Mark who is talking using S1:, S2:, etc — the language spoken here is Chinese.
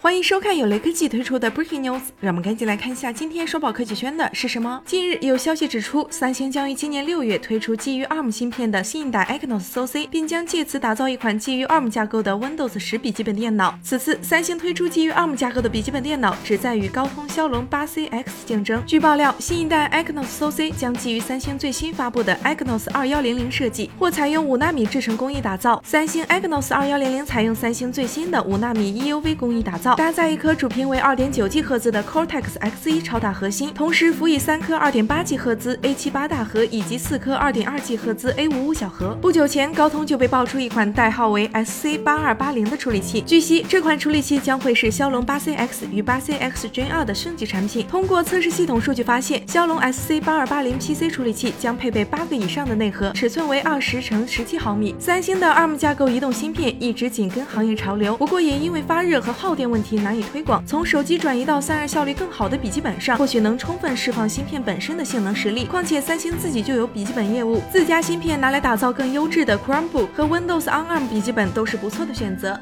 S1: 欢迎收看由雷科技推出的 Breaking News，让我们赶紧来看一下今天刷爆科技圈的是什么。近日有消息指出，三星将于今年六月推出基于 ARM 芯片的新一代 Exynos SoC，并将借此打造一款基于 ARM 架构的 Windows 十笔记本电脑。此次三星推出基于 ARM 架构的笔记本电脑，旨在与高通骁龙八 CX 竞争。据爆料，新一代 Exynos SoC 将基于三星最新发布的 Exynos 二幺零零设计，或采用五纳米制程工艺打造。三星 Exynos 二幺零零采用三星最新的五纳米 EUV 工艺打造。搭载一颗主频为二点九 G 赫兹的 Cortex X1 超大核心，同时辅以三颗二点八 G 赫兹 A78 大核以及四颗二点二 G 赫兹 A55 小核。不久前，高通就被爆出一款代号为 SC8280 的处理器，据悉这款处理器将会是骁龙八 CX 与八 CX Gen 2的升级产品。通过测试系统数据发现，骁龙 SC8280 PC 处理器将配备八个以上的内核，尺寸为二十乘十七毫米。三星的 ARM 架构移动芯片一直紧跟行业潮流，不过也因为发热和耗电问。问题难以推广，从手机转移到散热效率更好的笔记本上，或许能充分释放芯片本身的性能实力。况且三星自己就有笔记本业务，自家芯片拿来打造更优质的 Chromebook 和 Windows on ARM 笔记本都是不错的选择。